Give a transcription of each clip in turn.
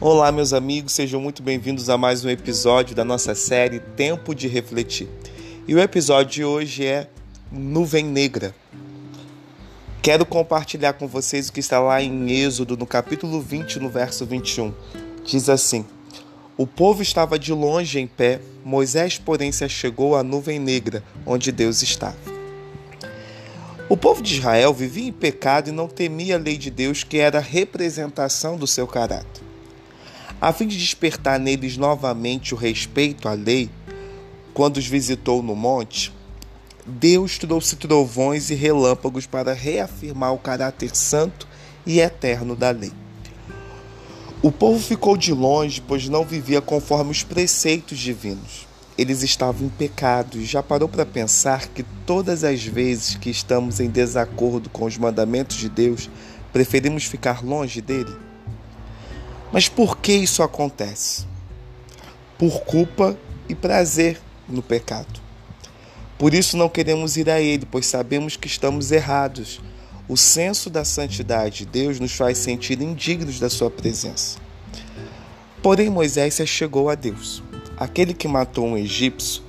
Olá, meus amigos, sejam muito bem-vindos a mais um episódio da nossa série Tempo de Refletir. E o episódio de hoje é Nuvem Negra. Quero compartilhar com vocês o que está lá em Êxodo, no capítulo 20, no verso 21. Diz assim: O povo estava de longe em pé, Moisés, porém, se achegou à nuvem negra, onde Deus estava. O povo de Israel vivia em pecado e não temia a lei de Deus, que era a representação do seu caráter. A fim de despertar neles novamente o respeito à lei, quando os visitou no monte, Deus trouxe trovões e relâmpagos para reafirmar o caráter santo e eterno da lei. O povo ficou de longe, pois não vivia conforme os preceitos divinos. Eles estavam em pecado e já parou para pensar que todas as vezes que estamos em desacordo com os mandamentos de Deus, preferimos ficar longe dele? Mas por que isso acontece? Por culpa e prazer no pecado. Por isso não queremos ir a Ele, pois sabemos que estamos errados. O senso da santidade de Deus nos faz sentir indignos da Sua presença. Porém, Moisés se chegou a Deus. Aquele que matou um egípcio,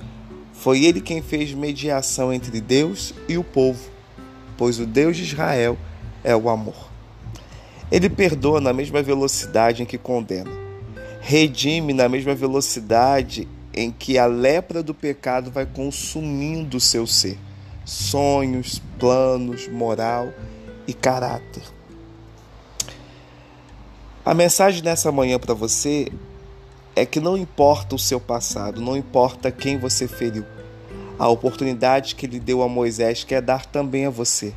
foi ele quem fez mediação entre Deus e o povo, pois o Deus de Israel é o amor. Ele perdoa na mesma velocidade em que condena. Redime na mesma velocidade em que a lepra do pecado vai consumindo o seu ser. Sonhos, planos, moral e caráter. A mensagem dessa manhã para você é que não importa o seu passado, não importa quem você feriu. A oportunidade que ele deu a Moisés quer dar também a você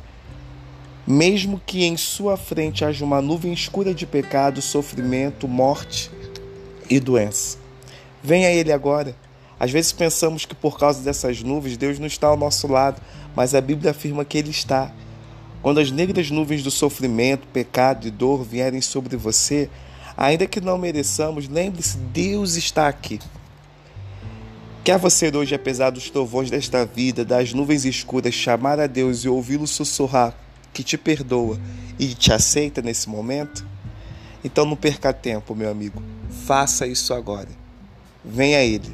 mesmo que em sua frente haja uma nuvem escura de pecado, sofrimento, morte e doença. Venha Ele agora. Às vezes pensamos que por causa dessas nuvens Deus não está ao nosso lado, mas a Bíblia afirma que Ele está. Quando as negras nuvens do sofrimento, pecado e dor vierem sobre você, ainda que não mereçamos, lembre-se: Deus está aqui. Quer você hoje, apesar dos trovões desta vida, das nuvens escuras, chamar a Deus e ouvi-lo sussurrar que te perdoa e te aceita nesse momento? Então não perca tempo, meu amigo. Faça isso agora. Venha a Ele.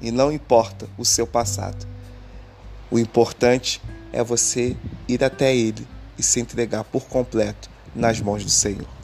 E não importa o seu passado. O importante é você ir até Ele e se entregar por completo nas mãos do Senhor.